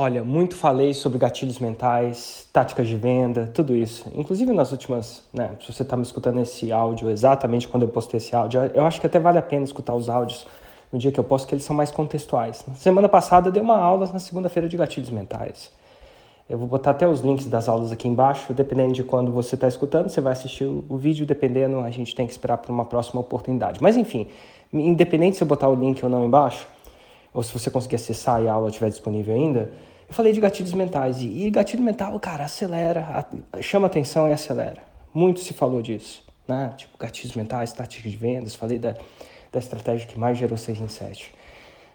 Olha, muito falei sobre gatilhos mentais, táticas de venda, tudo isso. Inclusive nas últimas, né? Se você está me escutando esse áudio exatamente quando eu postei esse áudio, eu acho que até vale a pena escutar os áudios no dia que eu posto, que eles são mais contextuais. Semana passada eu dei uma aula na segunda-feira de gatilhos mentais. Eu vou botar até os links das aulas aqui embaixo, dependendo de quando você está escutando, você vai assistir o vídeo, dependendo, a gente tem que esperar por uma próxima oportunidade. Mas enfim, independente se eu botar o link ou não embaixo, ou se você conseguir acessar e a aula estiver disponível ainda, eu falei de gatilhos mentais. E, gatilho mental, cara, acelera, chama atenção e acelera. Muito se falou disso, né? Tipo, gatilhos mentais, táticas de vendas, falei da, da estratégia que mais gerou 6 em 7.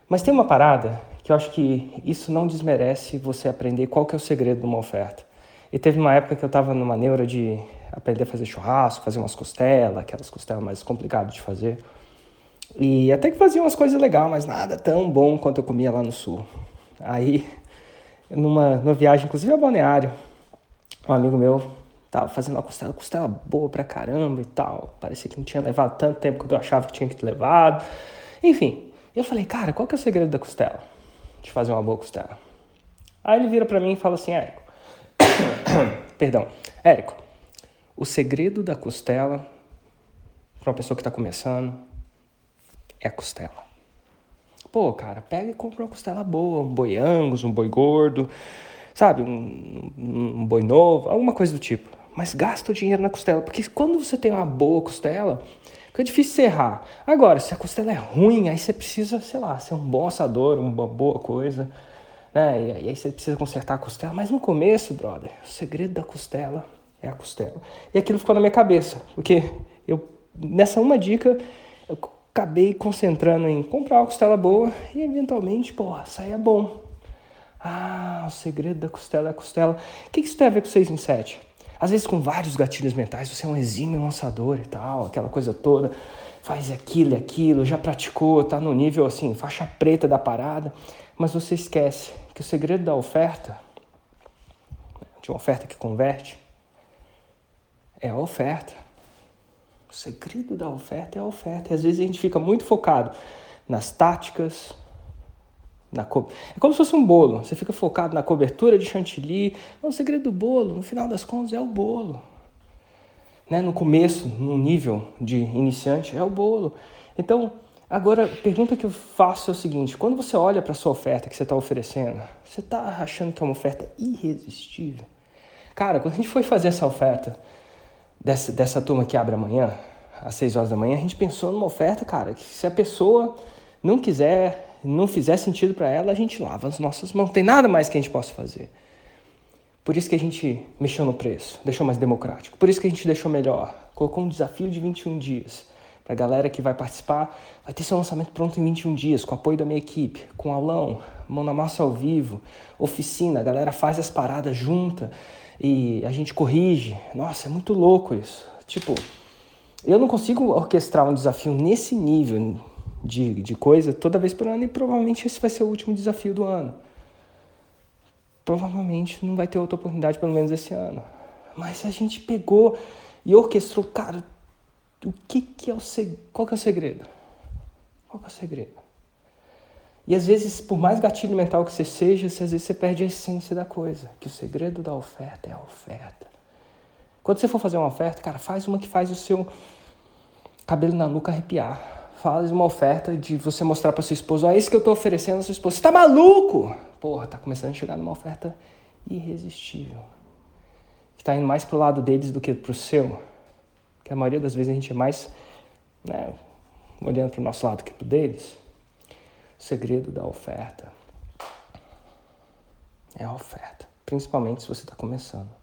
Mas tem uma parada que eu acho que isso não desmerece você aprender qual que é o segredo de uma oferta. E teve uma época que eu estava numa neura de aprender a fazer churrasco, fazer umas costelas, aquelas costelas mais complicadas de fazer. E até que fazia umas coisas legais, mas nada tão bom quanto eu comia lá no sul. Aí, numa, numa viagem, inclusive a Balneário, um amigo meu tava fazendo uma costela, costela boa pra caramba e tal. Parecia que não tinha levado tanto tempo quanto eu achava que tinha que ter levado. Enfim, eu falei, cara, qual que é o segredo da costela? De fazer uma boa costela. Aí ele vira para mim e fala assim, Érico, perdão, Érico, o segredo da costela para uma pessoa que está começando é a costela. Pô, cara, pega e compra uma costela boa, um boi angus, um boi gordo, sabe, um, um boi novo, alguma coisa do tipo. Mas gasta o dinheiro na costela, porque quando você tem uma boa costela, fica difícil você errar. Agora, se a costela é ruim, aí você precisa, sei lá, ser um bom assador, uma boa coisa, né? E aí você precisa consertar a costela. Mas no começo, brother, o segredo da costela é a costela. E aquilo ficou na minha cabeça, porque eu, nessa uma dica, eu acabei concentrando em comprar uma costela boa e eventualmente, porra, saia bom. Ah, o segredo da costela é a costela. O que isso tem a ver com 6 em 7? Às vezes com vários gatilhos mentais, você é um exímio lançador e tal, aquela coisa toda, faz aquilo e aquilo, já praticou, tá no nível assim, faixa preta da parada, mas você esquece que o segredo da oferta, de uma oferta que converte, é a oferta. O segredo da oferta é a oferta. E às vezes a gente fica muito focado nas táticas, na co... É como se fosse um bolo. Você fica focado na cobertura de chantilly. o segredo do bolo, no final das contas, é o bolo. Né? No começo, no nível de iniciante, é o bolo. Então, agora, a pergunta que eu faço é o seguinte: quando você olha para a sua oferta que você está oferecendo, você está achando que é uma oferta irresistível? Cara, quando a gente foi fazer essa oferta dessa, dessa turma que abre amanhã, às 6 horas da manhã, a gente pensou numa oferta, cara, que se a pessoa não quiser, não fizer sentido para ela, a gente lava as nossas mãos. Não tem nada mais que a gente possa fazer. Por isso que a gente mexeu no preço, deixou mais democrático. Por isso que a gente deixou melhor. Colocou um desafio de 21 dias. Para a galera que vai participar, vai ter seu lançamento pronto em 21 dias, com apoio da minha equipe, com aulão, mão na massa ao vivo, oficina, a galera faz as paradas junta e a gente corrige. Nossa, é muito louco isso. Tipo, eu não consigo orquestrar um desafio nesse nível de, de coisa toda vez por ano e provavelmente esse vai ser o último desafio do ano. Provavelmente não vai ter outra oportunidade, pelo menos esse ano. Mas a gente pegou e orquestrou, cara, o que, que é o segredo? Qual que é o segredo? Qual que é o segredo? E às vezes, por mais gatilho mental que você seja, às vezes você perde a essência da coisa. Que o segredo da oferta é a oferta. Quando você for fazer uma oferta, cara, faz uma que faz o seu cabelo na nuca arrepiar. Faz uma oferta de você mostrar para sua esposa, olha isso que eu estou oferecendo a sua esposa. Você tá maluco? Porra, tá começando a chegar numa oferta irresistível. Que tá indo mais pro lado deles do que pro seu. Que a maioria das vezes a gente é mais né, olhando pro nosso lado que pro deles segredo da oferta é a oferta, principalmente se você está começando.